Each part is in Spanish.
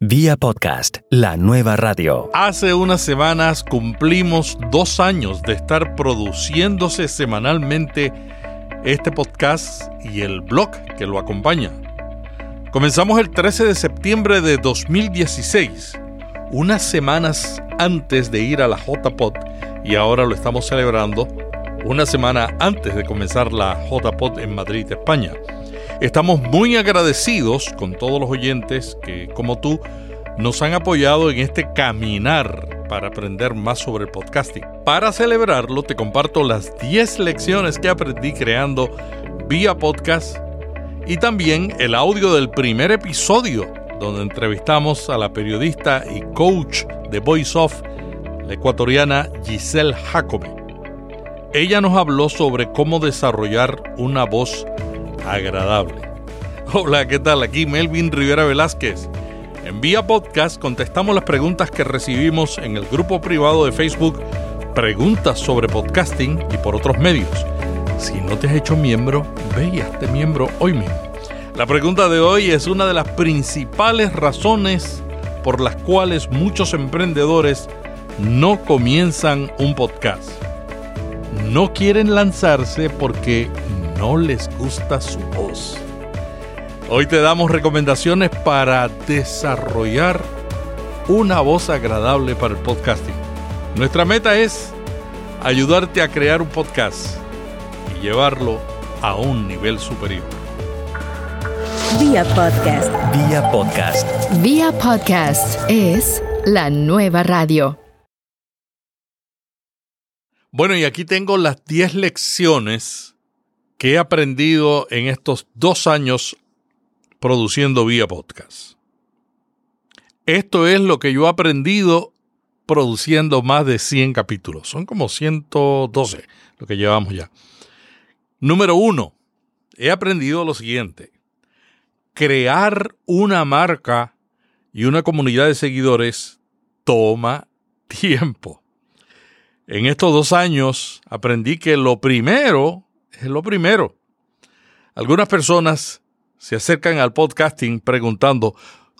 Vía podcast, la nueva radio. Hace unas semanas cumplimos dos años de estar produciéndose semanalmente este podcast y el blog que lo acompaña. Comenzamos el 13 de septiembre de 2016, unas semanas antes de ir a la JPod y ahora lo estamos celebrando una semana antes de comenzar la JPod en Madrid, España. Estamos muy agradecidos con todos los oyentes que, como tú, nos han apoyado en este caminar para aprender más sobre el podcasting. Para celebrarlo, te comparto las 10 lecciones que aprendí creando vía podcast y también el audio del primer episodio, donde entrevistamos a la periodista y coach de Voice Off, la ecuatoriana Giselle Jacome. Ella nos habló sobre cómo desarrollar una voz agradable. Hola, ¿qué tal? Aquí Melvin Rivera Velázquez. En Vía Podcast contestamos las preguntas que recibimos en el grupo privado de Facebook Preguntas sobre Podcasting y por otros medios. Si no te has hecho miembro, ve y hazte miembro hoy mismo. La pregunta de hoy es una de las principales razones por las cuales muchos emprendedores no comienzan un podcast. No quieren lanzarse porque no les gusta su voz. Hoy te damos recomendaciones para desarrollar una voz agradable para el podcasting. Nuestra meta es ayudarte a crear un podcast y llevarlo a un nivel superior. Vía podcast. Vía podcast. Vía podcast es la nueva radio. Bueno, y aquí tengo las 10 lecciones que he aprendido en estos dos años produciendo vía podcast. Esto es lo que yo he aprendido produciendo más de 100 capítulos. Son como 112 lo que llevamos ya. Número uno, he aprendido lo siguiente. Crear una marca y una comunidad de seguidores toma tiempo. En estos dos años aprendí que lo primero es lo primero. Algunas personas se acercan al podcasting preguntando,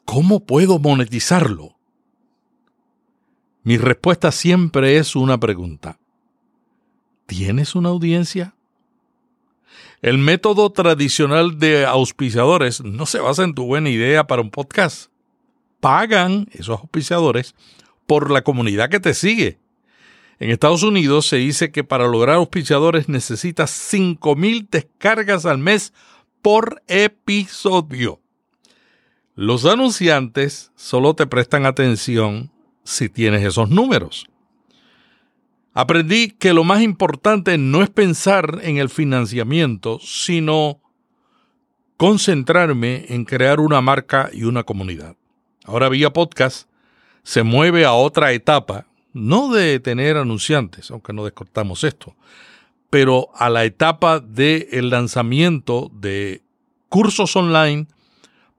¿cómo puedo monetizarlo? Mi respuesta siempre es una pregunta. ¿Tienes una audiencia? El método tradicional de auspiciadores no se basa en tu buena idea para un podcast. Pagan esos auspiciadores por la comunidad que te sigue. En Estados Unidos se dice que para lograr auspiciadores necesitas 5.000 descargas al mes por episodio. Los anunciantes solo te prestan atención si tienes esos números. Aprendí que lo más importante no es pensar en el financiamiento, sino concentrarme en crear una marca y una comunidad. Ahora Vía Podcast se mueve a otra etapa no de tener anunciantes, aunque no descortamos esto, pero a la etapa del el lanzamiento de cursos online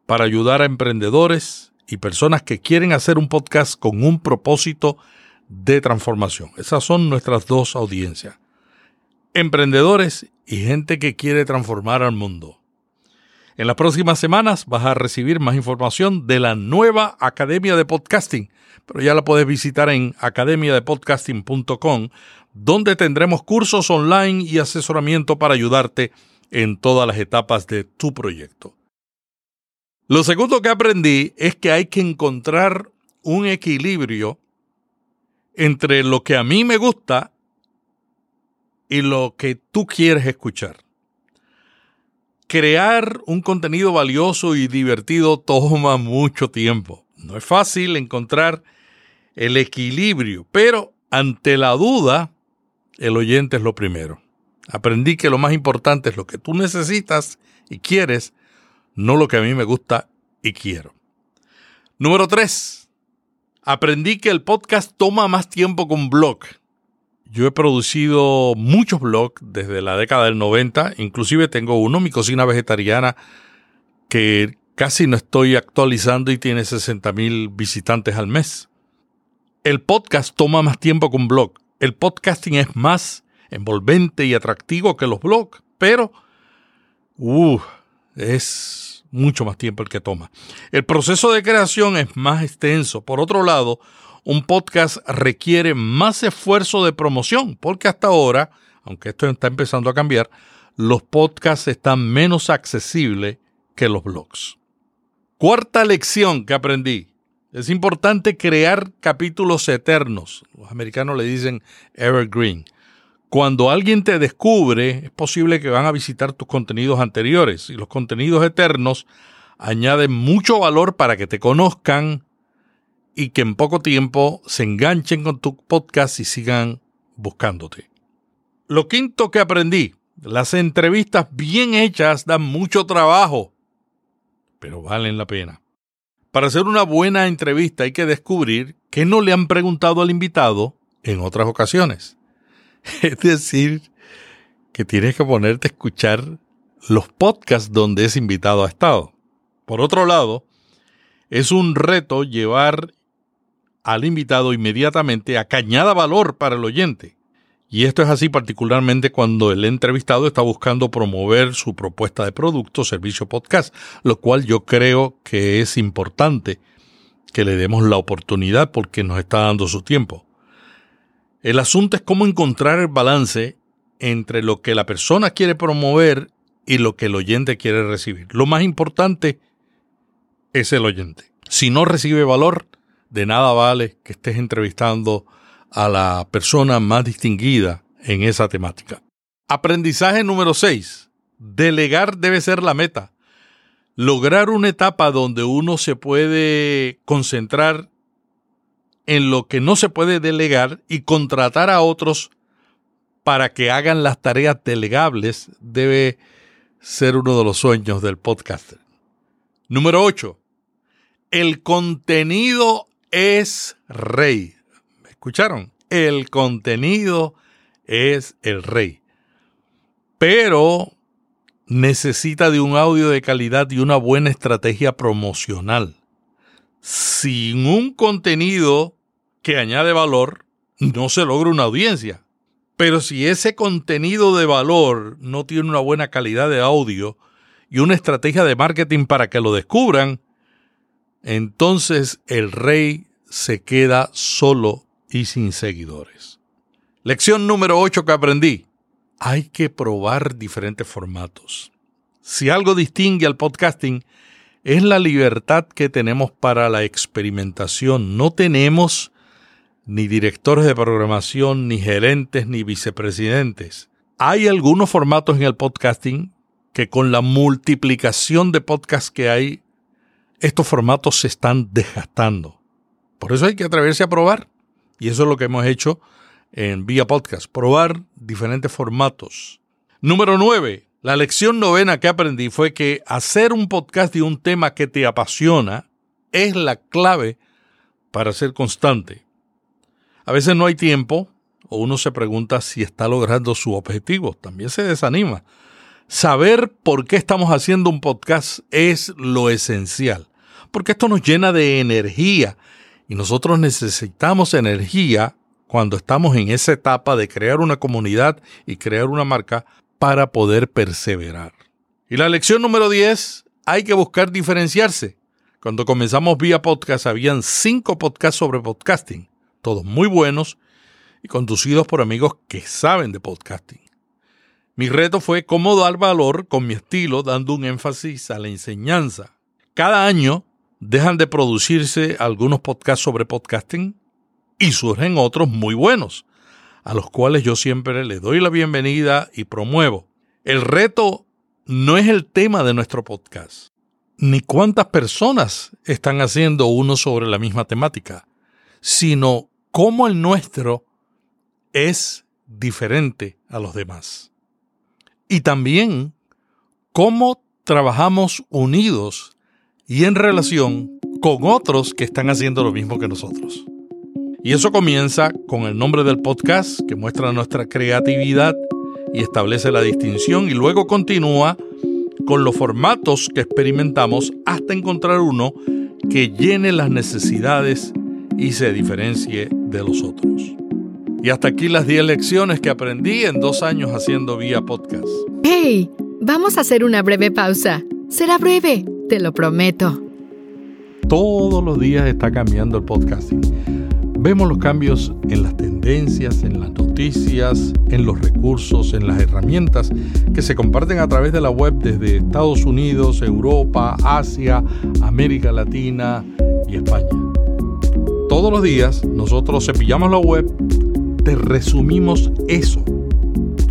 para ayudar a emprendedores y personas que quieren hacer un podcast con un propósito de transformación. Esas son nuestras dos audiencias. Emprendedores y gente que quiere transformar al mundo. En las próximas semanas vas a recibir más información de la nueva Academia de Podcasting pero ya la puedes visitar en academiadepodcasting.com, donde tendremos cursos online y asesoramiento para ayudarte en todas las etapas de tu proyecto. Lo segundo que aprendí es que hay que encontrar un equilibrio entre lo que a mí me gusta y lo que tú quieres escuchar. Crear un contenido valioso y divertido toma mucho tiempo. No es fácil encontrar el equilibrio, pero ante la duda, el oyente es lo primero. Aprendí que lo más importante es lo que tú necesitas y quieres, no lo que a mí me gusta y quiero. Número 3. Aprendí que el podcast toma más tiempo que un blog. Yo he producido muchos blogs desde la década del 90, inclusive tengo uno, mi cocina vegetariana, que casi no estoy actualizando y tiene 60 mil visitantes al mes. El podcast toma más tiempo que un blog. El podcasting es más envolvente y atractivo que los blogs, pero uh, es mucho más tiempo el que toma. El proceso de creación es más extenso. Por otro lado, un podcast requiere más esfuerzo de promoción, porque hasta ahora, aunque esto está empezando a cambiar, los podcasts están menos accesibles que los blogs. Cuarta lección que aprendí. Es importante crear capítulos eternos. Los americanos le dicen evergreen. Cuando alguien te descubre, es posible que van a visitar tus contenidos anteriores y los contenidos eternos añaden mucho valor para que te conozcan y que en poco tiempo se enganchen con tu podcast y sigan buscándote. Lo quinto que aprendí, las entrevistas bien hechas dan mucho trabajo, pero valen la pena. Para hacer una buena entrevista hay que descubrir qué no le han preguntado al invitado en otras ocasiones. Es decir, que tienes que ponerte a escuchar los podcasts donde ese invitado ha estado. Por otro lado, es un reto llevar al invitado inmediatamente a cañada valor para el oyente. Y esto es así particularmente cuando el entrevistado está buscando promover su propuesta de producto, servicio podcast, lo cual yo creo que es importante que le demos la oportunidad porque nos está dando su tiempo. El asunto es cómo encontrar el balance entre lo que la persona quiere promover y lo que el oyente quiere recibir. Lo más importante es el oyente. Si no recibe valor, de nada vale que estés entrevistando a la persona más distinguida en esa temática. Aprendizaje número 6. Delegar debe ser la meta. Lograr una etapa donde uno se puede concentrar en lo que no se puede delegar y contratar a otros para que hagan las tareas delegables debe ser uno de los sueños del podcaster. Número 8. El contenido es rey. ¿Me escucharon? El contenido es el rey. Pero necesita de un audio de calidad y una buena estrategia promocional. Sin un contenido que añade valor, no se logra una audiencia. Pero si ese contenido de valor no tiene una buena calidad de audio y una estrategia de marketing para que lo descubran, entonces el rey se queda solo y sin seguidores. Lección número 8 que aprendí. Hay que probar diferentes formatos. Si algo distingue al podcasting es la libertad que tenemos para la experimentación. No tenemos ni directores de programación, ni gerentes, ni vicepresidentes. Hay algunos formatos en el podcasting que con la multiplicación de podcasts que hay, estos formatos se están desgastando. Por eso hay que atreverse a probar. Y eso es lo que hemos hecho en Vía Podcast, probar diferentes formatos. Número 9. La lección novena que aprendí fue que hacer un podcast de un tema que te apasiona es la clave para ser constante. A veces no hay tiempo o uno se pregunta si está logrando su objetivo. También se desanima. Saber por qué estamos haciendo un podcast es lo esencial, porque esto nos llena de energía y nosotros necesitamos energía cuando estamos en esa etapa de crear una comunidad y crear una marca para poder perseverar. Y la lección número 10, hay que buscar diferenciarse. Cuando comenzamos vía podcast habían cinco podcasts sobre podcasting todos muy buenos y conducidos por amigos que saben de podcasting. Mi reto fue cómo dar valor con mi estilo dando un énfasis a la enseñanza. Cada año dejan de producirse algunos podcasts sobre podcasting y surgen otros muy buenos, a los cuales yo siempre le doy la bienvenida y promuevo. El reto no es el tema de nuestro podcast, ni cuántas personas están haciendo uno sobre la misma temática sino cómo el nuestro es diferente a los demás. Y también cómo trabajamos unidos y en relación con otros que están haciendo lo mismo que nosotros. Y eso comienza con el nombre del podcast que muestra nuestra creatividad y establece la distinción y luego continúa con los formatos que experimentamos hasta encontrar uno que llene las necesidades y se diferencie de los otros. Y hasta aquí las 10 lecciones que aprendí en dos años haciendo vía podcast. ¡Hey! Vamos a hacer una breve pausa. Será breve. te lo prometo. Todos los días está cambiando el podcasting. Vemos los cambios en las tendencias, en las noticias, en los recursos, en las herramientas que se comparten a través de la web desde Estados Unidos, Europa, Asia, América Latina y España. Todos los días nosotros cepillamos la web, te resumimos eso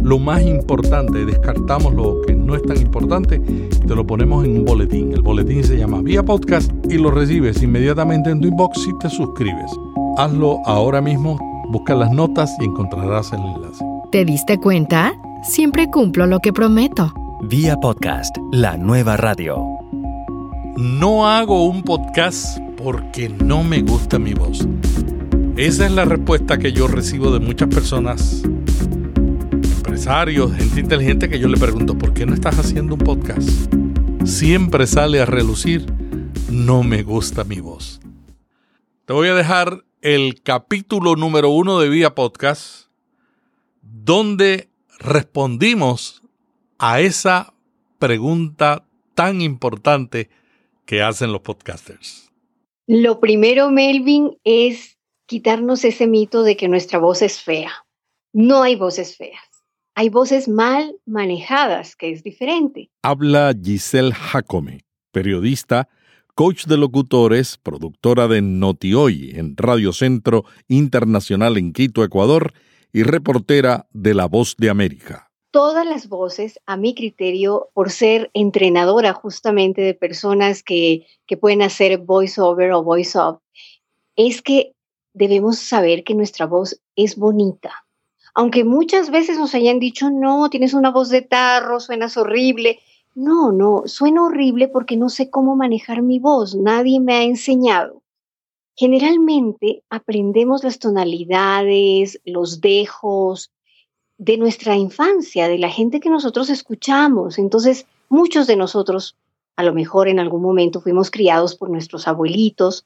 lo más importante, descartamos lo que no es tan importante y te lo ponemos en un boletín. El boletín se llama Vía Podcast y lo recibes inmediatamente en tu inbox si te suscribes. Hazlo ahora mismo, busca las notas y encontrarás el enlace. ¿Te diste cuenta? Siempre cumplo lo que prometo. Vía Podcast, la nueva radio. No hago un podcast porque no me gusta mi voz. Esa es la respuesta que yo recibo de muchas personas gente inteligente que yo le pregunto, ¿por qué no estás haciendo un podcast? Siempre sale a relucir, no me gusta mi voz. Te voy a dejar el capítulo número uno de Vía Podcast, donde respondimos a esa pregunta tan importante que hacen los podcasters. Lo primero, Melvin, es quitarnos ese mito de que nuestra voz es fea. No hay voces feas hay voces mal manejadas, que es diferente. Habla Giselle Jacome, periodista, coach de locutores, productora de Notioy en Radio Centro Internacional en Quito, Ecuador, y reportera de La Voz de América. Todas las voces, a mi criterio, por ser entrenadora justamente de personas que, que pueden hacer voice-over o voice-off, es que debemos saber que nuestra voz es bonita aunque muchas veces nos hayan dicho, no, tienes una voz de tarro, suenas horrible. No, no, suena horrible porque no sé cómo manejar mi voz, nadie me ha enseñado. Generalmente aprendemos las tonalidades, los dejos de nuestra infancia, de la gente que nosotros escuchamos. Entonces, muchos de nosotros, a lo mejor en algún momento, fuimos criados por nuestros abuelitos,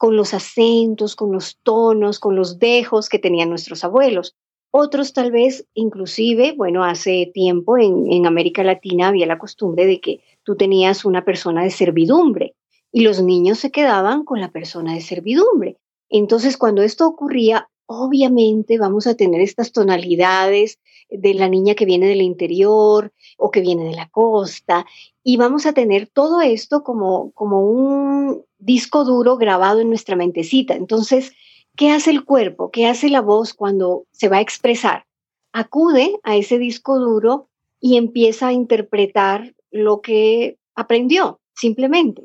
con los acentos, con los tonos, con los dejos que tenían nuestros abuelos. Otros tal vez, inclusive, bueno, hace tiempo en, América Latina había la costumbre de que tú tenías una persona de servidumbre y los niños se quedaban con la persona de servidumbre. Entonces, cuando esto ocurría, obviamente vamos a tener estas tonalidades de la niña que viene del interior o que viene de la costa y vamos a tener todo esto como, como un disco duro grabado en nuestra mentecita. Entonces, ¿Qué hace el cuerpo? ¿Qué hace la voz cuando se va a expresar? Acude a ese disco duro y empieza a interpretar lo que aprendió, simplemente.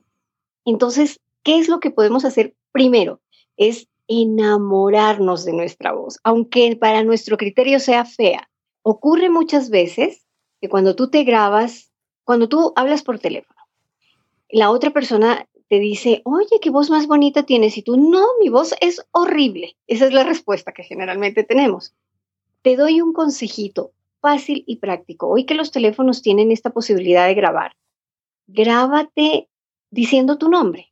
Entonces, ¿qué es lo que podemos hacer primero? Es enamorarnos de nuestra voz, aunque para nuestro criterio sea fea. Ocurre muchas veces que cuando tú te grabas, cuando tú hablas por teléfono, la otra persona te dice, oye, qué voz más bonita tienes, y tú, no, mi voz es horrible. Esa es la respuesta que generalmente tenemos. Te doy un consejito fácil y práctico. Hoy que los teléfonos tienen esta posibilidad de grabar, grábate diciendo tu nombre.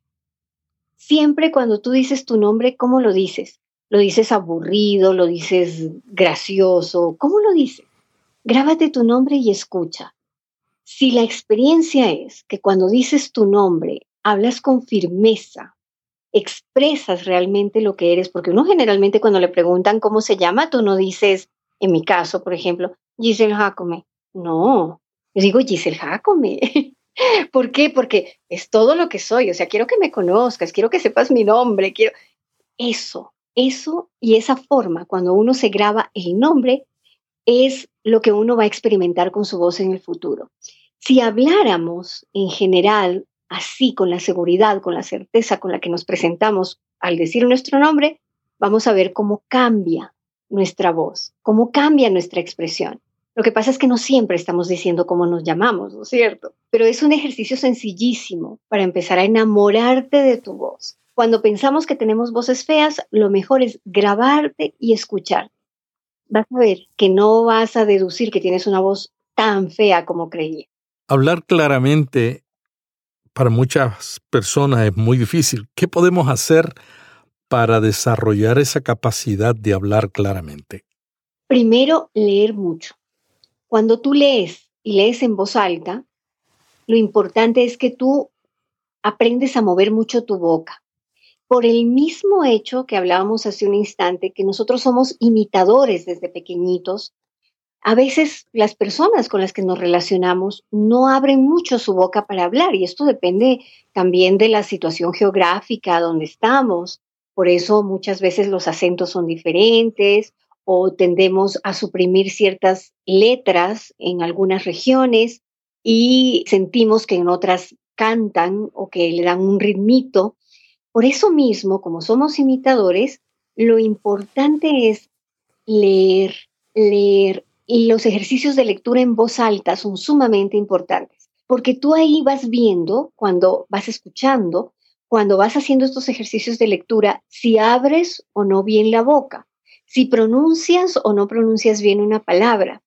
Siempre cuando tú dices tu nombre, ¿cómo lo dices? ¿Lo dices aburrido? ¿Lo dices gracioso? ¿Cómo lo dices? Grábate tu nombre y escucha. Si la experiencia es que cuando dices tu nombre hablas con firmeza, expresas realmente lo que eres, porque uno generalmente cuando le preguntan cómo se llama, tú no dices, en mi caso, por ejemplo, Giselle Jacome. No, yo digo Giselle Jacome. ¿Por qué? Porque es todo lo que soy, o sea, quiero que me conozcas, quiero que sepas mi nombre, quiero... Eso, eso y esa forma, cuando uno se graba el nombre, es lo que uno va a experimentar con su voz en el futuro. Si habláramos en general así, con la seguridad, con la certeza con la que nos presentamos al decir nuestro nombre, vamos a ver cómo cambia nuestra voz, cómo cambia nuestra expresión. Lo que pasa es que no siempre estamos diciendo cómo nos llamamos, ¿no es cierto? Pero es un ejercicio sencillísimo para empezar a enamorarte de tu voz. Cuando pensamos que tenemos voces feas, lo mejor es grabarte y escuchar. Vas a ver que no vas a deducir que tienes una voz tan fea como creía. Hablar claramente para muchas personas es muy difícil. ¿Qué podemos hacer para desarrollar esa capacidad de hablar claramente? Primero, leer mucho. Cuando tú lees y lees en voz alta, lo importante es que tú aprendes a mover mucho tu boca. Por el mismo hecho que hablábamos hace un instante, que nosotros somos imitadores desde pequeñitos, a veces las personas con las que nos relacionamos no abren mucho su boca para hablar y esto depende también de la situación geográfica donde estamos. Por eso muchas veces los acentos son diferentes o tendemos a suprimir ciertas letras en algunas regiones y sentimos que en otras cantan o que le dan un ritmito. Por eso mismo, como somos imitadores, lo importante es leer, leer. Y los ejercicios de lectura en voz alta son sumamente importantes, porque tú ahí vas viendo, cuando vas escuchando, cuando vas haciendo estos ejercicios de lectura, si abres o no bien la boca, si pronuncias o no pronuncias bien una palabra.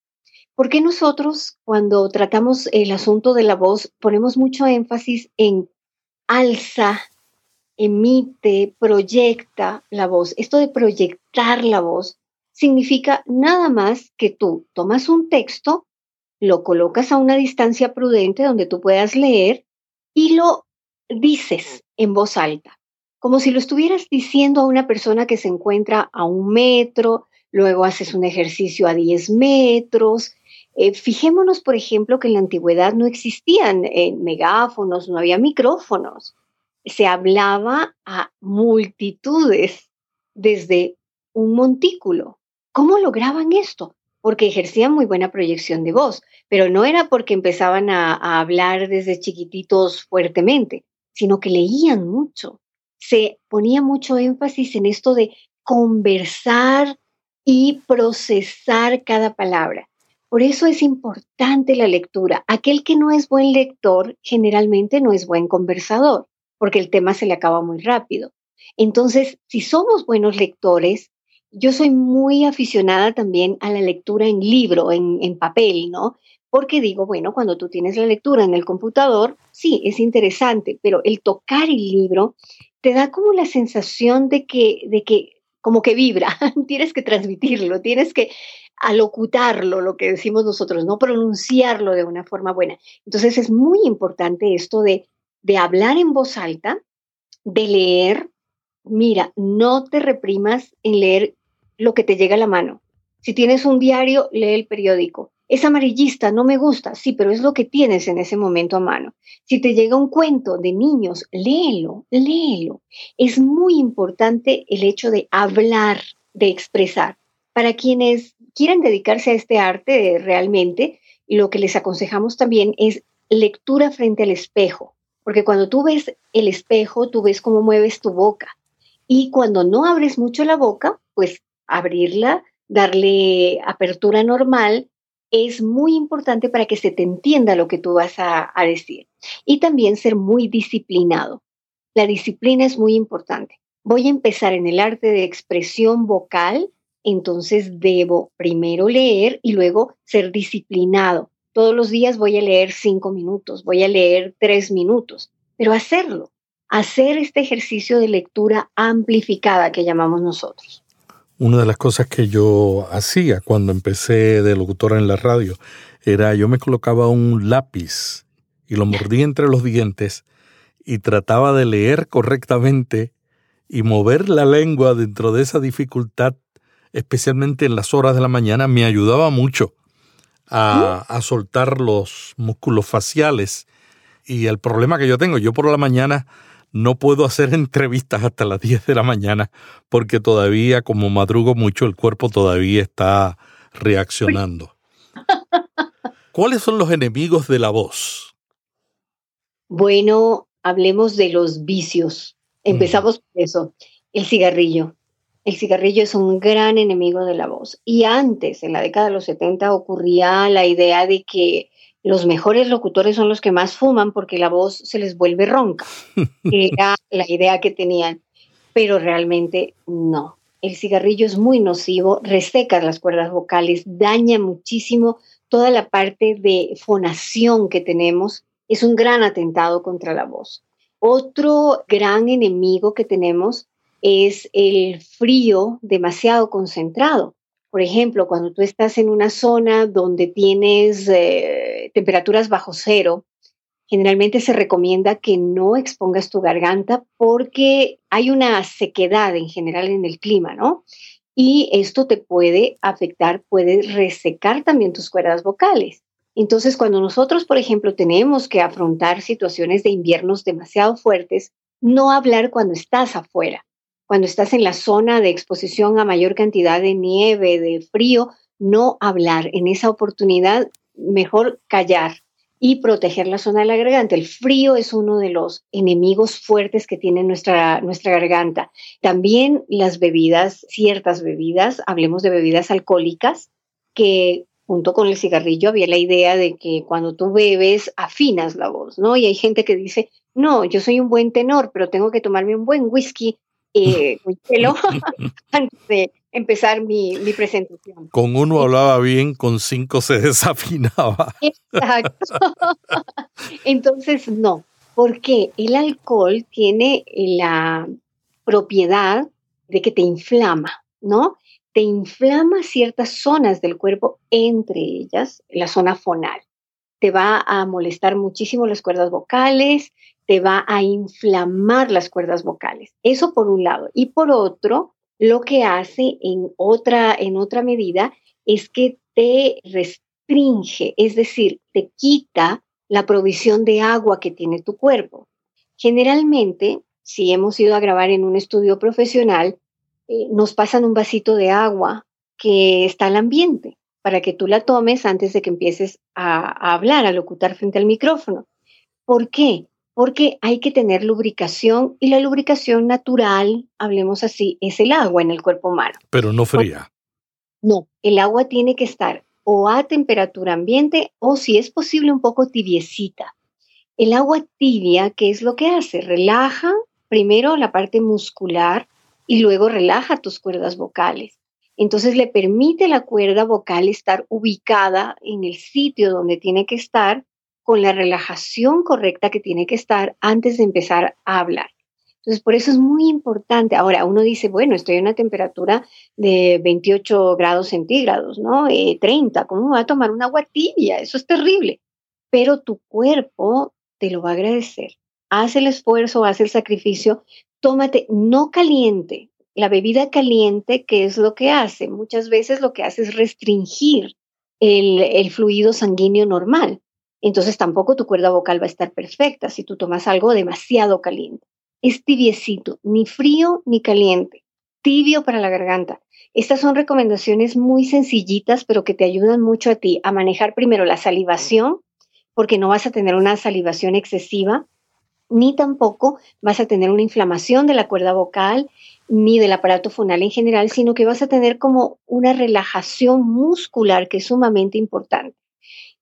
¿Por qué nosotros cuando tratamos el asunto de la voz ponemos mucho énfasis en alza, emite, proyecta la voz? Esto de proyectar la voz significa nada más que tú tomas un texto, lo colocas a una distancia prudente donde tú puedas leer y lo dices en voz alta, como si lo estuvieras diciendo a una persona que se encuentra a un metro, luego haces un ejercicio a 10 metros. Eh, fijémonos, por ejemplo, que en la antigüedad no existían eh, megáfonos, no había micrófonos. Se hablaba a multitudes desde un montículo. ¿Cómo lograban esto? Porque ejercían muy buena proyección de voz, pero no era porque empezaban a, a hablar desde chiquititos fuertemente, sino que leían mucho. Se ponía mucho énfasis en esto de conversar y procesar cada palabra. Por eso es importante la lectura. Aquel que no es buen lector generalmente no es buen conversador, porque el tema se le acaba muy rápido. Entonces, si somos buenos lectores, yo soy muy aficionada también a la lectura en libro, en, papel, ¿no? Porque digo, bueno, cuando tú tienes la lectura en el computador, sí, es interesante, pero el tocar el libro te da como la sensación de que, de que como que vibra, tienes que transmitirlo, tienes que alocutarlo, lo que decimos nosotros, no pronunciarlo de una forma buena. Entonces es muy importante esto de, de hablar en voz alta, de leer mira, no te reprimas en leer lo que te llega a la mano. Si tienes un diario, lee el periódico. Es amarillista, no me gusta, sí, pero es lo que tienes en ese momento a mano. Si te llega un cuento de niños, léelo, léelo. Es muy importante el hecho de hablar, de expresar. Para quienes quieran dedicarse a este arte realmente, lo que les aconsejamos también es lectura frente al espejo, porque cuando tú ves el espejo, tú ves cómo mueves tu boca, y cuando no abres mucho la boca, pues abrirla, darle apertura normal, es muy importante para que se te entienda lo que tú vas a, decir. Y también ser muy disciplinado. La disciplina es muy importante. Voy a empezar en el arte de expresión vocal, entonces debo primero leer y luego ser disciplinado. Todos los días voy a leer cinco minutos, voy a leer tres minutos, pero hacerlo hacer este ejercicio de lectura amplificada que llamamos nosotros. Una de las cosas que yo hacía cuando empecé de locutora en la radio era yo me colocaba un lápiz y lo mordía entre los dientes y trataba de leer correctamente y mover la lengua dentro de esa dificultad, especialmente en las horas de la mañana, me ayudaba mucho a, a soltar los músculos faciales. Y el problema que yo tengo, yo por la mañana no puedo hacer entrevistas hasta las 10 de la mañana porque todavía, como madrugo mucho, el cuerpo todavía está reaccionando. ¿Cuáles son los enemigos de la voz? Bueno, hablemos de los vicios. Empezamos por eso. El cigarrillo. El cigarrillo es un gran enemigo de la voz. Y antes, en la década de los 70, ocurría la idea de que los mejores locutores son los que más fuman porque la voz se les vuelve ronca. Era la idea que tenían, pero realmente no. El cigarrillo es muy nocivo, reseca las cuerdas vocales, daña muchísimo toda la parte de fonación que tenemos. Es un gran atentado contra la voz. Otro gran enemigo que tenemos es el frío demasiado concentrado. Por ejemplo, cuando tú estás en una zona donde tienes eh, temperaturas bajo cero, Generalmente se recomienda que no expongas tu garganta porque hay una sequedad en general en el clima, ¿no? Y esto te puede afectar, puede resecar también tus cuerdas vocales. Entonces, cuando nosotros, por ejemplo, tenemos que afrontar situaciones de inviernos demasiado fuertes, no hablar cuando estás afuera. Cuando estás en la zona de exposición a mayor cantidad de nieve, de frío, no hablar. En esa oportunidad, mejor callar y proteger la zona de la garganta. El frío es uno de los enemigos fuertes que tiene nuestra, nuestra garganta. También las bebidas, ciertas bebidas, hablemos de bebidas alcohólicas, que junto con el cigarrillo había la idea de que cuando tú bebes afinas la voz, ¿no? Y hay gente que dice, no, yo soy un buen tenor, pero tengo que tomarme un buen whisky eh, antes de empezar mi, mi, presentación. Con uno hablaba bien, con cinco se desafinaba. Exacto. Entonces, no, porque el alcohol tiene la propiedad de que te inflama, ¿no? Te inflama ciertas zonas del cuerpo, entre ellas la zona fonal. Te va a molestar muchísimo las cuerdas vocales, te va a inflamar las cuerdas vocales. Eso por un lado. Y por otro, lo que hace en otra, en otra medida es que te restringe, es decir, te quita la provisión de agua que tiene tu cuerpo. Generalmente, si hemos ido a grabar en un estudio profesional, eh, nos pasan un vasito de agua que está al ambiente para que tú la tomes antes de que empieces a, a hablar, a locutar frente al micrófono. ¿Por qué? Porque hay que tener lubricación y la lubricación natural, hablemos así, es el agua en el cuerpo humano. Pero no fría. No, el agua tiene que estar o a temperatura ambiente o si es posible un poco tibiecita. El agua tibia, ¿qué es lo que hace? Relaja primero la parte muscular y luego relaja tus cuerdas vocales. Entonces le permite a la cuerda vocal estar ubicada en el sitio donde tiene que estar con la relajación correcta que tiene que estar antes de empezar a hablar. Entonces, por eso es muy importante. Ahora, uno dice, bueno, estoy a una temperatura de 28 grados centígrados, ¿no? 30, eh, ¿cómo va a tomar una agua tibia? Eso es terrible. Pero tu cuerpo te lo va a agradecer. Haz el esfuerzo, haz el sacrificio, tómate no caliente. La bebida caliente, ¿qué es lo que hace? Muchas veces lo que hace es restringir el fluido sanguíneo normal entonces tampoco tu cuerda vocal va a estar perfecta si tú tomas algo demasiado caliente. Es tibiecito, ni frío ni caliente, tibio para la garganta. Estas son recomendaciones muy sencillitas, pero que te ayudan mucho a ti a manejar primero la salivación, porque no vas a tener una salivación excesiva, ni tampoco vas a tener una inflamación de la cuerda vocal ni del aparato fonal en general, sino que vas a tener como una relajación muscular que es sumamente importante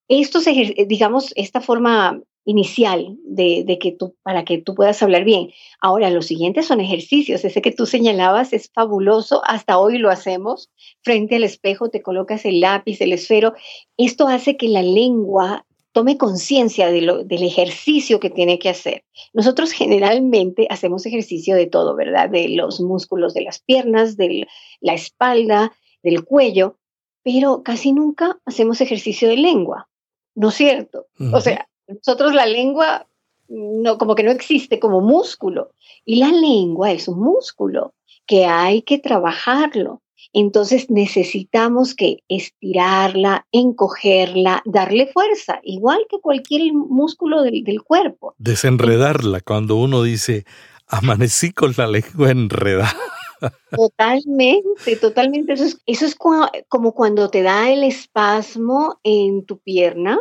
estos, digamos, esta forma inicial de, que tú, para que tú puedas hablar bien. Ahora, los siguientes son ejercicios. Ese que tú señalabas es fabuloso. Hasta hoy lo hacemos. Frente al espejo te colocas el lápiz, el esfero. Esto hace que la lengua tome conciencia de del ejercicio que tiene que hacer. Nosotros generalmente hacemos ejercicio de todo, ¿verdad? De los músculos de las piernas, de la espalda, del cuello, pero casi nunca hacemos ejercicio de lengua. ¿No es cierto? O sea, nosotros la lengua no, como que no existe como músculo. Y la lengua es un músculo que hay que trabajarlo. Entonces necesitamos que estirarla, encogerla, darle fuerza, igual que cualquier músculo del, del cuerpo. Desenredarla cuando uno dice, amanecí con la lengua enredada. Totalmente, totalmente. Eso es, eso es como cuando te da el espasmo en tu pierna,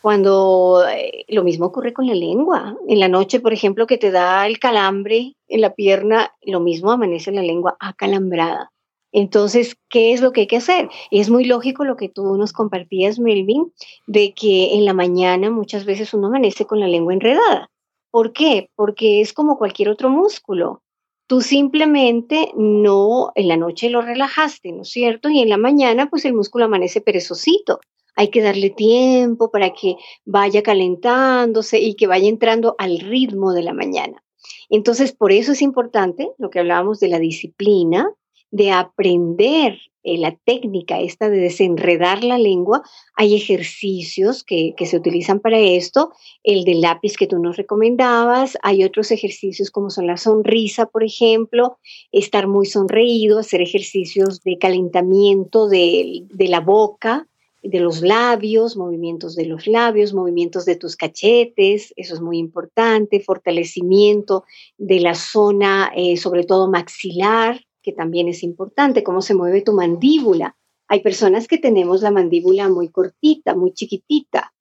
cuando eh, lo mismo ocurre con la lengua. En la noche, por ejemplo, que te da el calambre en la pierna, lo mismo amanece la lengua acalambrada. Entonces, ¿qué es lo que hay que hacer? Es muy lógico lo que tú nos compartías, Melvin, de que en la mañana muchas veces uno amanece con la lengua enredada. ¿Por qué? Porque es como cualquier otro músculo. Tú simplemente no, en la noche lo relajaste, ¿no es cierto? Y en la mañana, pues el músculo amanece perezosito. Hay que darle tiempo para que vaya calentándose y que vaya entrando al ritmo de la mañana. Entonces, por eso es importante lo que hablábamos de la disciplina, de aprender eh, la técnica esta de desenredar la lengua, hay ejercicios que, que, se utilizan para esto, el del lápiz que tú nos recomendabas, hay otros ejercicios como son la sonrisa, por ejemplo, estar muy sonreído, hacer ejercicios de calentamiento de, de la boca, de los labios, movimientos de los labios, movimientos de tus cachetes, eso es muy importante, fortalecimiento de la zona, eh, sobre todo maxilar, también es importante, cómo se mueve tu mandíbula. Hay personas que tenemos la mandíbula muy cortita, muy chiquitita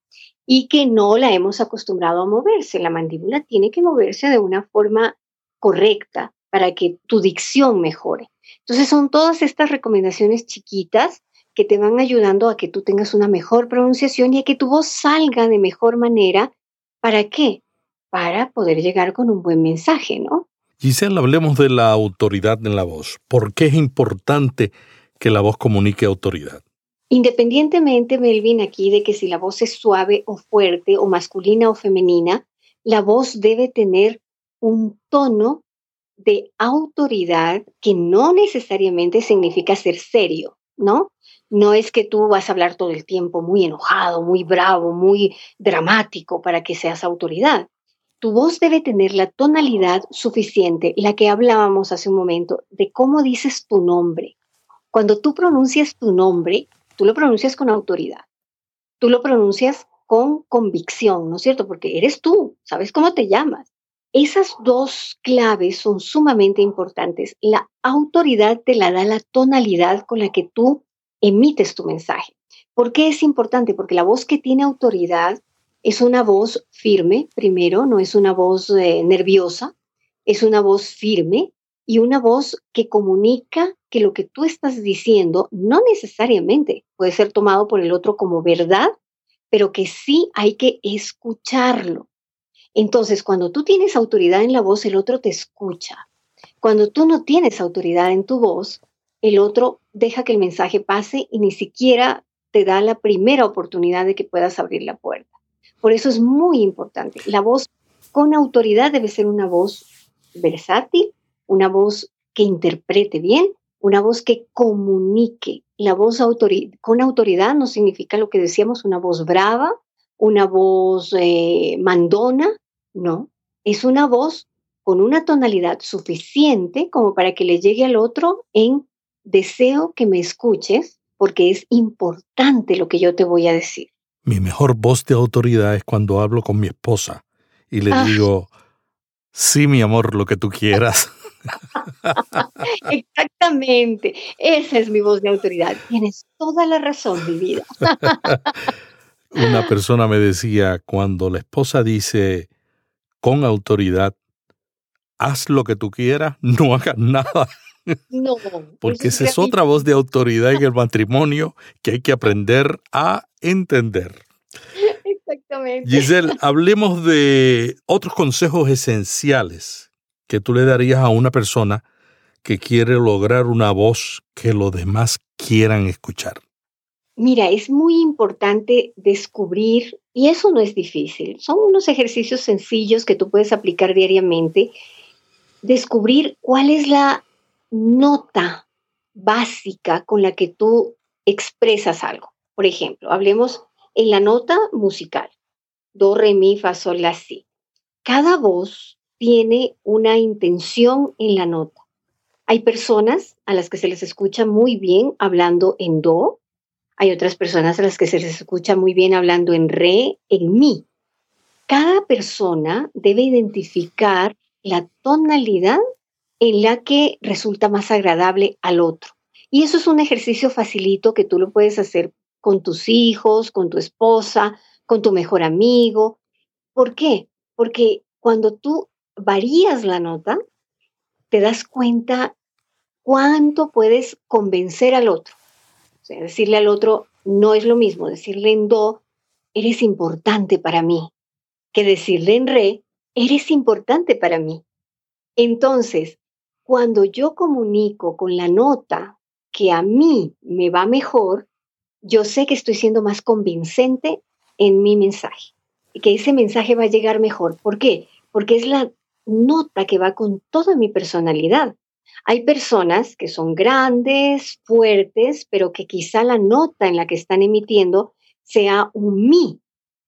y que no la hemos acostumbrado a moverse. La mandíbula tiene que moverse de una forma correcta para que tu dicción mejore. Entonces son todas estas recomendaciones chiquitas que te van ayudando a que tú tengas una mejor pronunciación y a que tu voz salga de mejor manera. ¿Para qué? Para poder llegar con un buen mensaje, ¿no? Giselle, hablemos de la autoridad en la voz. ¿Por qué es importante que la voz comunique autoridad? Independientemente, Melvin, aquí de que si la voz es suave o fuerte o masculina o femenina, la voz debe tener un tono de autoridad que no necesariamente significa ser serio, ¿no? No es que tú vas a hablar todo el tiempo muy enojado, muy bravo, muy dramático para que seas autoridad. Tu voz debe tener la tonalidad suficiente, la que hablábamos hace un momento, de cómo dices tu nombre. Cuando tú pronuncias tu nombre, tú lo pronuncias con autoridad. Tú lo pronuncias con convicción, ¿no es cierto? Porque eres tú, sabes cómo te llamas. Esas dos claves son sumamente importantes. La autoridad te la da la tonalidad con la que tú emites tu mensaje. ¿Por qué es importante? Porque la voz que tiene autoridad es una voz firme, primero, no es una voz eh, nerviosa, es una voz firme y una voz que comunica que lo que tú estás diciendo no necesariamente puede ser tomado por el otro como verdad, pero que sí hay que escucharlo. Entonces, cuando tú tienes autoridad en la voz, el otro te escucha. Cuando tú no tienes autoridad en tu voz, el otro deja que el mensaje pase y ni siquiera te da la primera oportunidad de que puedas abrir la puerta. Por eso es muy importante. La voz con autoridad debe ser una voz versátil, una voz que interprete bien, una voz que comunique. La voz con autoridad no significa lo que decíamos, una voz brava, una voz eh, mandona, no. Es una voz con una tonalidad suficiente como para que le llegue al otro en deseo que me escuches porque es importante lo que yo te voy a decir. Mi mejor voz de autoridad es cuando hablo con mi esposa y le ah. digo, sí, mi amor, lo que tú quieras. Exactamente, esa es mi voz de autoridad. Tienes toda la razón, mi vida. Una persona me decía, cuando la esposa dice con autoridad, haz lo que tú quieras, no hagas nada. No. Porque esa es otra voz de autoridad en el matrimonio que hay que aprender a entender. Exactamente. Giselle, hablemos de otros consejos esenciales que tú le darías a una persona que quiere lograr una voz que los demás quieran escuchar. Mira, es muy importante descubrir, y eso no es difícil, son unos ejercicios sencillos que tú puedes aplicar diariamente, descubrir cuál es la nota básica con la que tú expresas algo. Por ejemplo, hablemos en la nota musical, do, re, mi, fa, sol, la, si. Cada voz tiene una intención en la nota. Hay personas a las que se les escucha muy bien hablando en do, hay otras personas a las que se les escucha muy bien hablando en re, en mi. Cada persona debe identificar la tonalidad en la que resulta más agradable al otro. Y eso es un ejercicio facilito que tú lo puedes hacer con tus hijos, con tu esposa, con tu mejor amigo. ¿Por qué? Porque cuando tú varías la nota, te das cuenta cuánto puedes convencer al otro. O sea, decirle al otro, no es lo mismo decirle en do, eres importante para mí, que decirle en re, eres importante para mí. Entonces, cuando yo comunico con la nota que a mí me va mejor, yo sé que estoy siendo más convincente en mi mensaje y que ese mensaje va a llegar mejor. ¿Por qué? Porque es la nota que va con toda mi personalidad. Hay personas que son grandes, fuertes, pero que quizá la nota en la que están emitiendo sea un mi,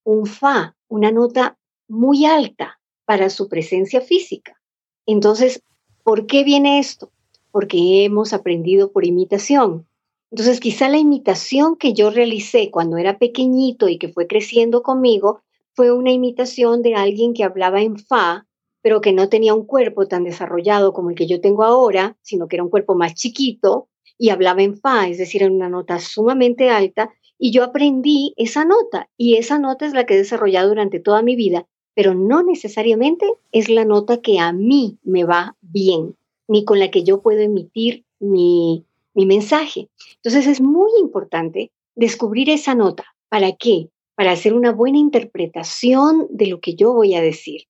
un fa, una nota muy alta para su presencia física. Entonces, ¿por qué viene esto? Porque hemos aprendido por imitación. Entonces, quizá la imitación que yo realicé cuando era pequeñito y que fue creciendo conmigo fue una imitación de alguien que hablaba en fa, pero que no tenía un cuerpo tan desarrollado como el que yo tengo ahora, sino que era un cuerpo más chiquito y hablaba en fa, es decir, en una nota sumamente alta, y yo aprendí esa nota, y esa nota es la que he desarrollado durante toda mi vida, pero no necesariamente es la nota que a mí me va bien, ni con la que yo puedo emitir mi, mi mensaje. Entonces es muy importante descubrir esa nota. ¿Para qué? Para hacer una buena interpretación de lo que yo voy a decir.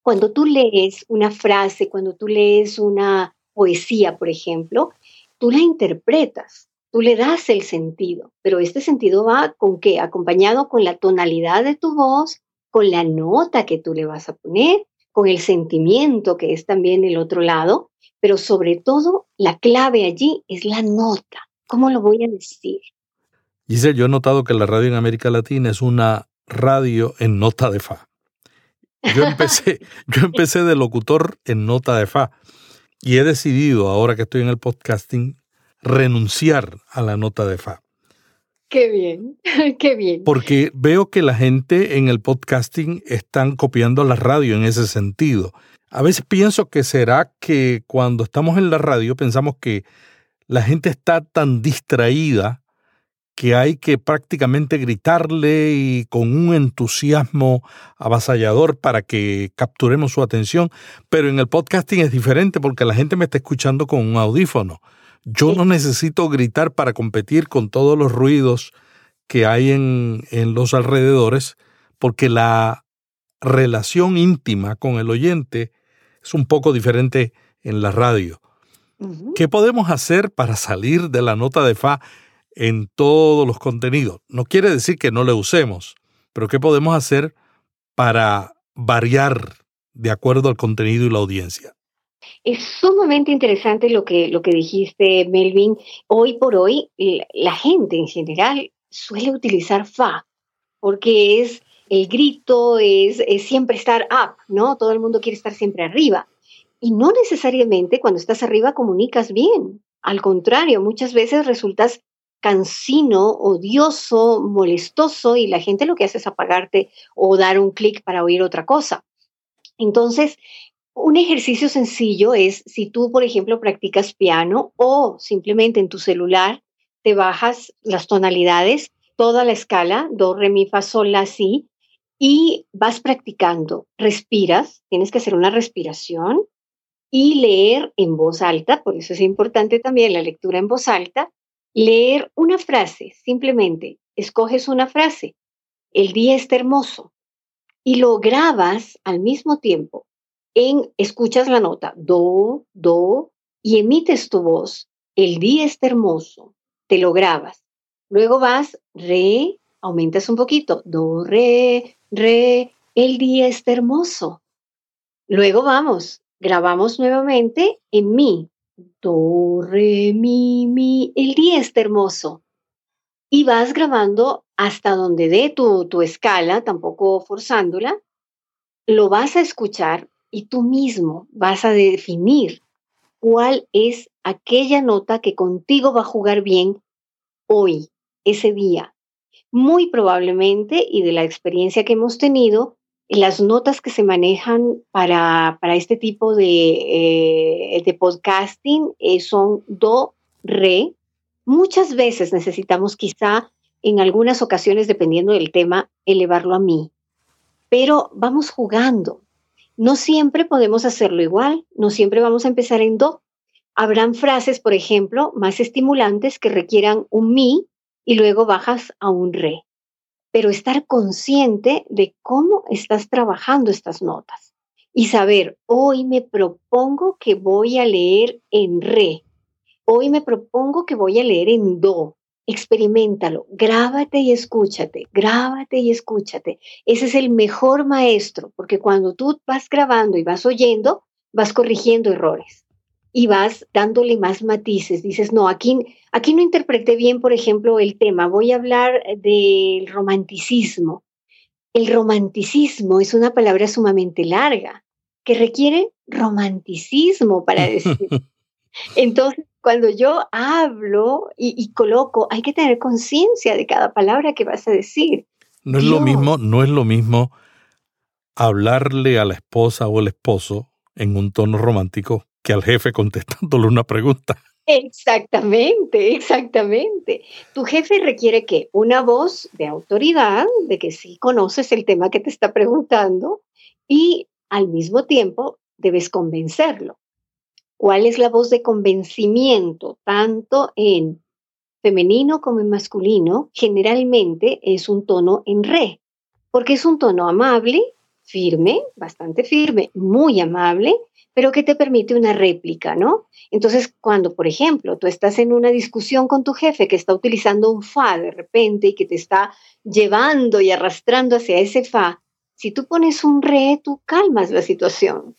Cuando tú lees una frase, cuando tú lees una poesía, por ejemplo, tú la interpretas, tú le das el sentido, pero este sentido va con qué? Acompañado con la tonalidad de tu voz, con la nota que tú le vas a poner, con el sentimiento que es también el otro lado, pero sobre todo la clave allí es la nota. ¿Cómo lo voy a decir? Dice, yo he notado que la radio en América Latina es una radio en nota de fa. Yo empecé, yo empecé de locutor en nota de fa y he decidido, ahora que estoy en el podcasting, renunciar a la nota de fa. Qué bien, qué bien. Porque veo que la gente en el podcasting están copiando la radio en ese sentido. A veces pienso que será que cuando estamos en la radio pensamos que la gente está tan distraída que hay que prácticamente gritarle y con un entusiasmo avasallador para que capturemos su atención, pero en el podcasting es diferente porque la gente me está escuchando con un audífono. Yo no necesito gritar para competir con todos los ruidos que hay en, en los alrededores, porque la relación íntima con el oyente es un poco diferente en la radio. ¿Qué podemos hacer para salir de la nota de fa en todos los contenidos. No quiere decir que no le usemos, pero ¿qué podemos hacer para variar de acuerdo al contenido y la audiencia? Es sumamente interesante lo que, lo que dijiste, Melvin. Hoy por hoy, la gente en general suele utilizar fa, porque es el grito, es, es siempre estar up, ¿no? Todo el mundo quiere estar siempre arriba. Y no necesariamente cuando estás arriba comunicas bien. Al contrario, muchas veces resultas cansino, odioso, molestoso y la gente lo que hace es apagarte o dar un clic para oír otra cosa. Entonces, un ejercicio sencillo es si tú, por ejemplo, practicas piano o simplemente en tu celular te bajas las tonalidades, toda la escala, do, re, mi, fa, sol, la, si, y vas practicando. Respiras, tienes que hacer una respiración y leer en voz alta, por eso es importante también la lectura en voz alta, Leer una frase, simplemente escoges una frase, el día está hermoso, y lo grabas al mismo tiempo escuchas la nota, do, do, y emites tu voz, el día está hermoso, te lo grabas. Luego vas, re, aumentas un poquito, do, re, re, el día está hermoso. Luego vamos, grabamos nuevamente en mi, do, re, mi, mi, el día está hermoso. Y vas grabando hasta donde dé tu, tu escala, tampoco forzándola, lo vas a escuchar y tú mismo vas a definir cuál es aquella nota que contigo va a jugar bien hoy, ese día. Muy probablemente, y de la experiencia que hemos tenido, las notas que se manejan para, este tipo de, eh, de podcasting eh, son do, re. Muchas veces necesitamos quizá en algunas ocasiones, dependiendo del tema, elevarlo a mi. Pero vamos jugando. No siempre podemos hacerlo igual, no siempre vamos a empezar en do. Habrán frases, por ejemplo, más estimulantes que requieran un mi y luego bajas a un re pero estar consciente de cómo estás trabajando estas notas y saber, hoy me propongo que voy a leer en re, hoy me propongo que voy a leer en do. Experimentalo, grábate y escúchate, grábate y escúchate. Ese es el mejor maestro, porque cuando tú vas grabando y vas oyendo, vas corrigiendo errores. y vas dándole más matices. Dices, no, aquí, aquí no interpreté bien, por ejemplo, el tema. Voy a hablar del romanticismo. El romanticismo es una palabra sumamente larga que requiere romanticismo para decir. Entonces, cuando yo hablo y, coloco, hay que tener conciencia de cada palabra que vas a decir. No es lo mismo, no es lo mismo hablarle a la esposa o el esposo en un tono romántico que al jefe contestándole una pregunta. Exactamente, exactamente. Tu jefe requiere que una voz de autoridad, de que sí conoces el tema que te está preguntando y al mismo tiempo debes convencerlo. ¿Cuál es la voz de convencimiento? Tanto en femenino como en masculino, generalmente es un tono en re, porque es un tono amable, firme, bastante firme, muy amable, pero que te permite una réplica, ¿no? Entonces, cuando, por ejemplo, tú estás en una discusión con tu jefe que está utilizando un fa de repente y que te está llevando y arrastrando hacia ese fa, si tú pones un re, tú calmas la situación.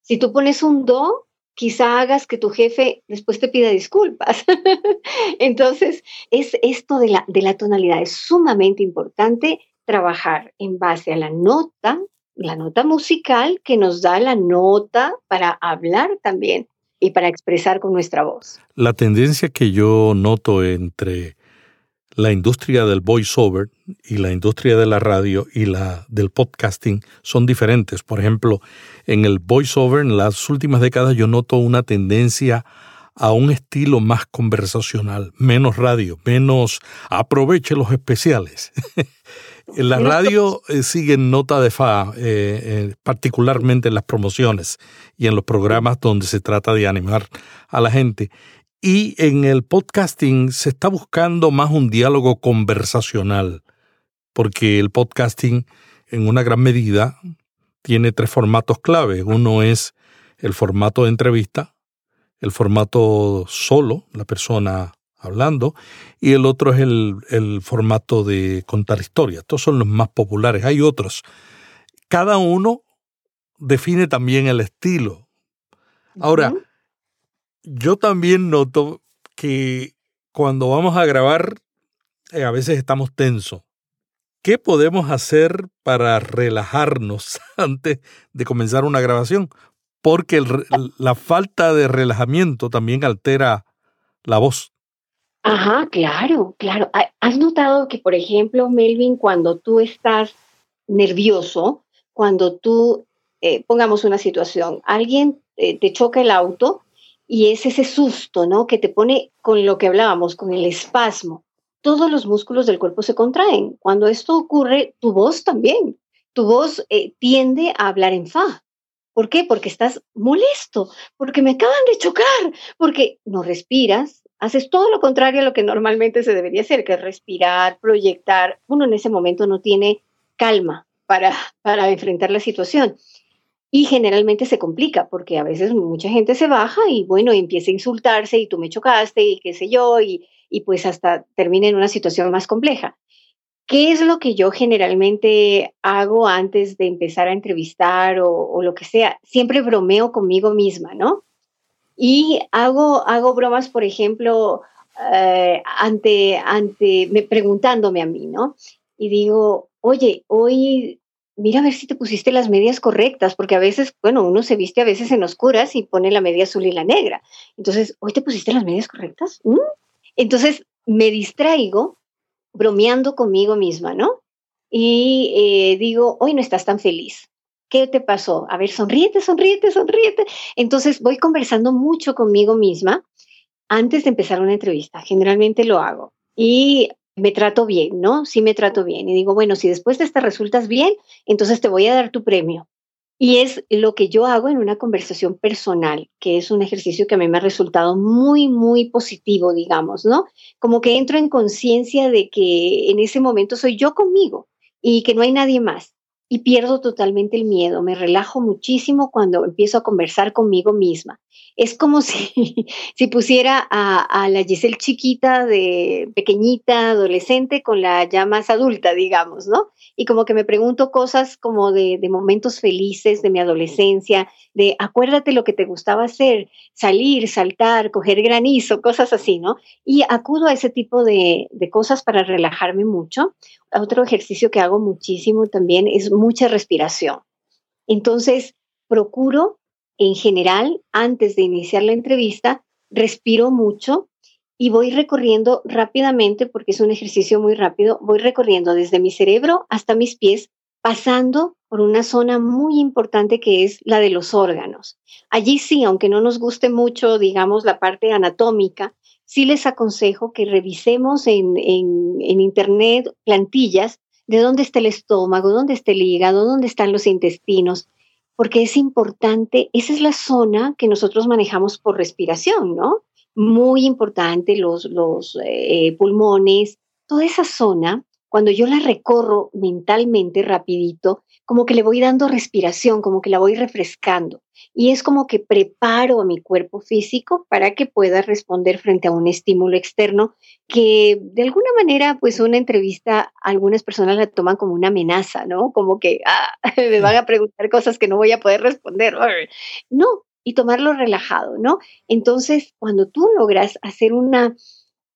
Si tú pones un do, quizá hagas que tu jefe después te pida disculpas. Entonces, es esto de la, de la tonalidad. Es sumamente importante trabajar en base a la nota, la nota musical que nos da la nota para hablar también y para expresar con nuestra voz. La tendencia que yo noto entre la industria del voiceover y la industria de la radio y la del podcasting son diferentes. Por ejemplo, en el voiceover en las últimas décadas yo noto una tendencia a un estilo más conversacional, menos radio, menos aproveche los especiales. En la radio eh, siguen nota de fa, eh, eh, particularmente en las promociones y en los programas donde se trata de animar a la gente. Y en el podcasting se está buscando más un diálogo conversacional, porque el podcasting en una gran medida tiene tres formatos clave. Uno es el formato de entrevista, el formato solo, la persona hablando, y el otro es el, formato de contar historias. Estos son los más populares, hay otros. Cada uno define también el estilo. Ahora, yo también noto que cuando vamos a grabar, eh, a veces estamos tensos. ¿Qué podemos hacer para relajarnos antes de comenzar una grabación? Porque la falta de relajamiento también altera la voz. Ajá, claro, claro. ¿Has notado que, por ejemplo, Melvin, cuando tú estás nervioso, cuando tú, eh, pongamos una situación, alguien eh, te choca el auto y es ese susto, ¿no? Que te pone con lo que hablábamos, con el espasmo. Todos los músculos del cuerpo se contraen. Cuando esto ocurre, tu voz también. Tu voz eh, tiende a hablar en fa. ¿Por qué? Porque estás molesto, porque me acaban de chocar, porque no respiras, haces todo lo contrario a lo que normalmente se debería hacer, que es respirar, proyectar. Uno en ese momento no tiene calma para, para enfrentar la situación. Y generalmente se complica porque a veces mucha gente se baja y bueno, empieza a insultarse y tú me chocaste y qué sé yo, y, y pues hasta termina en una situación más compleja. ¿Qué es lo que yo generalmente hago antes de empezar a entrevistar o, lo que sea? Siempre bromeo conmigo misma, ¿no? Y hago, hago bromas, por ejemplo, eh, ante, ante, me, preguntándome a mí, ¿no? Y digo, oye, hoy mira a ver si te pusiste las medias correctas, porque a veces, bueno, uno se viste a veces en oscuras y pone la media azul y la negra. Entonces, ¿hoy te pusiste las medias correctas? ¿Mm? Entonces, me distraigo bromeando conmigo misma, ¿no? Y eh, digo, hoy no estás tan feliz. ¿Qué te pasó? A ver, sonríete, sonríete, sonríete. Entonces voy conversando mucho conmigo misma antes de empezar una entrevista. Generalmente lo hago. Y me trato bien, ¿no? Sí me trato bien. Y digo, bueno, si después de esta resultas bien, entonces te voy a dar tu premio. Y es lo que yo hago en una conversación personal, que es un ejercicio que a mí me ha resultado muy, muy positivo, digamos, ¿no? Como que entro en conciencia de que en ese momento soy yo conmigo y que no hay nadie más y pierdo totalmente el miedo. Me relajo muchísimo cuando empiezo a conversar conmigo misma. Es como si, si pusiera a, la Giselle chiquita de pequeñita, adolescente, con la ya más adulta, digamos, ¿no? Y como que me pregunto cosas como de, momentos felices de mi adolescencia, de acuérdate lo que te gustaba hacer, salir, saltar, coger granizo, cosas así, ¿no? Y acudo a ese tipo de, de cosas para relajarme mucho. Otro ejercicio que hago muchísimo también es mucha respiración. Entonces, procuro en general, antes de iniciar la entrevista, respiro mucho y voy recorriendo rápidamente, porque es un ejercicio muy rápido, voy recorriendo desde mi cerebro hasta mis pies, pasando por una zona muy importante que es la de los órganos. Allí sí, aunque no nos guste mucho, digamos, la parte anatómica, sí les aconsejo que revisemos en, en, Internet plantillas de dónde está el estómago, dónde está el hígado, dónde están los intestinos, porque es importante, esa es la zona que nosotros manejamos por respiración, ¿no? Muy importante, los, los eh, pulmones, toda esa zona, cuando yo la recorro mentalmente rapidito, como que le voy dando respiración, como que la voy refrescando. Y es como que preparo a mi cuerpo físico para que pueda responder frente a un estímulo externo que de alguna manera, pues una entrevista, algunas personas la toman como una amenaza, ¿no? Como que ah, me van a preguntar cosas que no voy a poder responder. No, y tomarlo relajado, ¿no? Entonces, cuando tú logras hacer una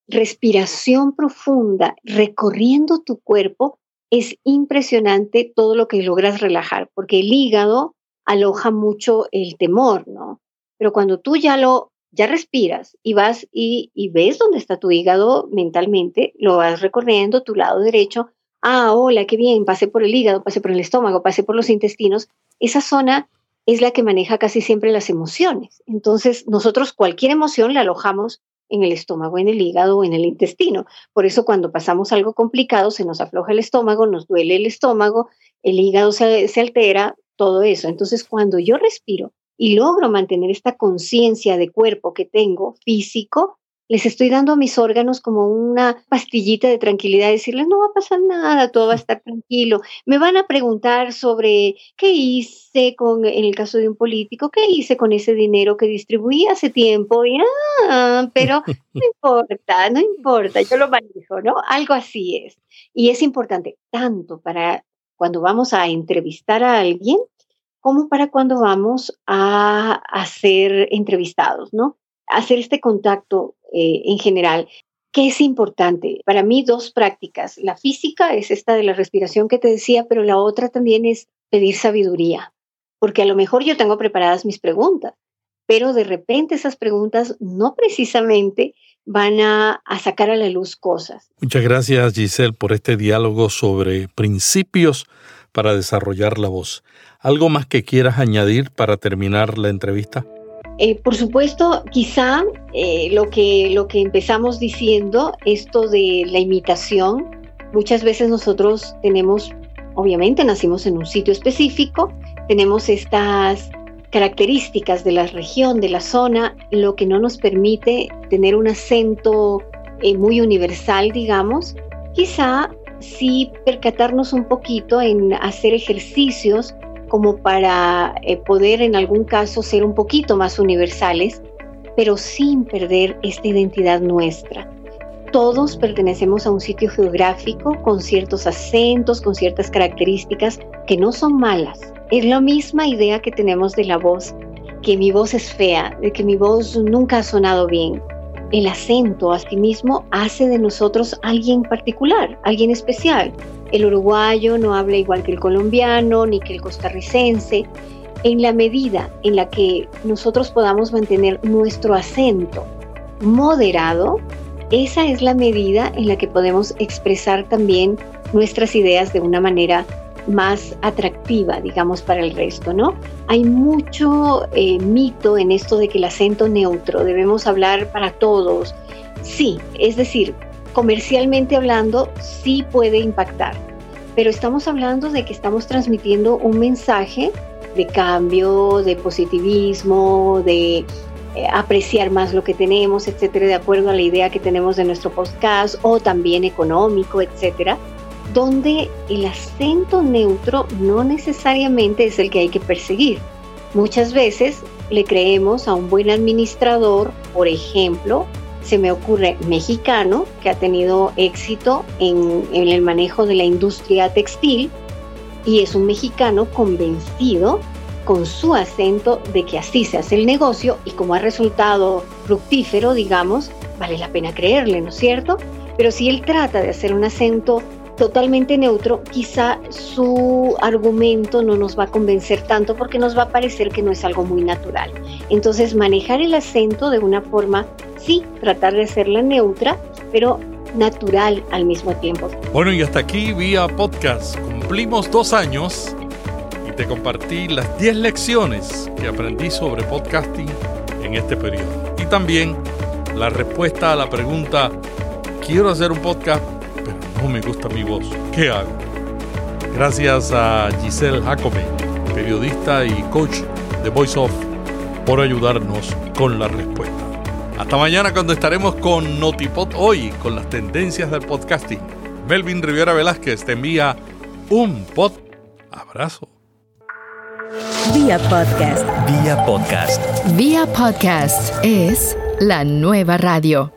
respiración profunda recorriendo tu cuerpo, es impresionante todo lo que logras relajar, porque el hígado aloja mucho el temor, ¿no? Pero cuando tú ya lo, ya respiras y vas y, y ves dónde está tu hígado mentalmente, lo vas recorriendo tu lado derecho, ah, hola, qué bien, pasé por el hígado, pasé por el estómago, pasé por los intestinos, esa zona es la que maneja casi siempre las emociones. Entonces, nosotros cualquier emoción la alojamos en el estómago, en el hígado o en el intestino. Por eso cuando pasamos algo complicado se nos afloja el estómago, nos duele el estómago, el hígado se, se altera, todo eso. Entonces cuando yo respiro y logro mantener esta conciencia de cuerpo que tengo físico, les estoy dando a mis órganos como una pastillita de tranquilidad, decirles, no va a pasar nada, todo va a estar tranquilo. Me van a preguntar sobre qué hice con, en el caso de un político, qué hice con ese dinero que distribuí hace tiempo, y, ah, pero no importa, no importa, yo lo manejo, ¿no? Algo así es. Y es importante tanto para cuando vamos a entrevistar a alguien, como para cuando vamos a, a ser entrevistados, ¿no? Hacer este contacto eh, en general. ¿Qué es importante? Para mí dos prácticas. La física es esta de la respiración que te decía, pero la otra también es pedir sabiduría, porque a lo mejor yo tengo preparadas mis preguntas, pero de repente esas preguntas no precisamente van a, a, sacar a la luz cosas. Muchas gracias Giselle por este diálogo sobre principios para desarrollar la voz. ¿Algo más que quieras añadir para terminar la entrevista? Eh, por supuesto, quizá eh, lo, que, lo que empezamos diciendo, esto de la imitación, muchas veces nosotros tenemos, obviamente nacimos en un sitio específico, tenemos estas características de la región, de la zona, lo que no nos permite tener un acento eh, muy universal, digamos. Quizá sí percatarnos un poquito en hacer ejercicios como para eh, poder en algún caso ser un poquito más universales, pero sin perder esta identidad nuestra. Todos pertenecemos a un sitio geográfico con ciertos acentos, con ciertas características que no son malas. Es la misma idea que tenemos de la voz, que mi voz es fea, de que mi voz nunca ha sonado bien. El acento a sí mismo hace de nosotros alguien particular, alguien especial. El uruguayo no habla igual que el colombiano ni que el costarricense. En la medida en la que nosotros podamos mantener nuestro acento moderado, esa es la medida en la que podemos expresar también nuestras ideas de una manera más atractiva, digamos, para el resto, ¿no? Hay mucho eh, mito en esto de que el acento neutro, debemos hablar para todos. Sí, es decir, comercialmente hablando, sí puede impactar, pero estamos hablando de que estamos transmitiendo un mensaje de cambio, de positivismo, de eh, apreciar más lo que tenemos, etcétera, de acuerdo a la idea que tenemos de nuestro podcast o también económico, etcétera, donde el acento neutro no necesariamente es el que hay que perseguir. Muchas veces le creemos a un buen administrador, por ejemplo, se me ocurre mexicano, que ha tenido éxito en, en, el manejo de la industria textil y es un mexicano convencido con su acento de que así se hace el negocio y como ha resultado fructífero, digamos, vale la pena creerle, ¿no es cierto? Pero si él trata de hacer un acento totalmente neutro, quizá su argumento no nos va a convencer tanto porque nos va a parecer que no es algo muy natural. Entonces, manejar el acento de una forma, sí, tratar de hacerla neutra, pero natural al mismo tiempo. Bueno, y hasta aquí vía podcast. Cumplimos dos años y te compartí las 10 lecciones que aprendí sobre podcasting en este periodo. Y también la respuesta a la pregunta, quiero hacer un podcast no me gusta mi voz. ¿Qué hago? Gracias a Giselle Jacome, periodista y coach de Voice Off, por ayudarnos con la respuesta. Hasta mañana cuando estaremos con Notipod hoy, con las tendencias del podcasting. Melvin Rivera Velázquez te envía un pod abrazo. Vía podcast. Vía podcast. Vía podcast es la nueva radio.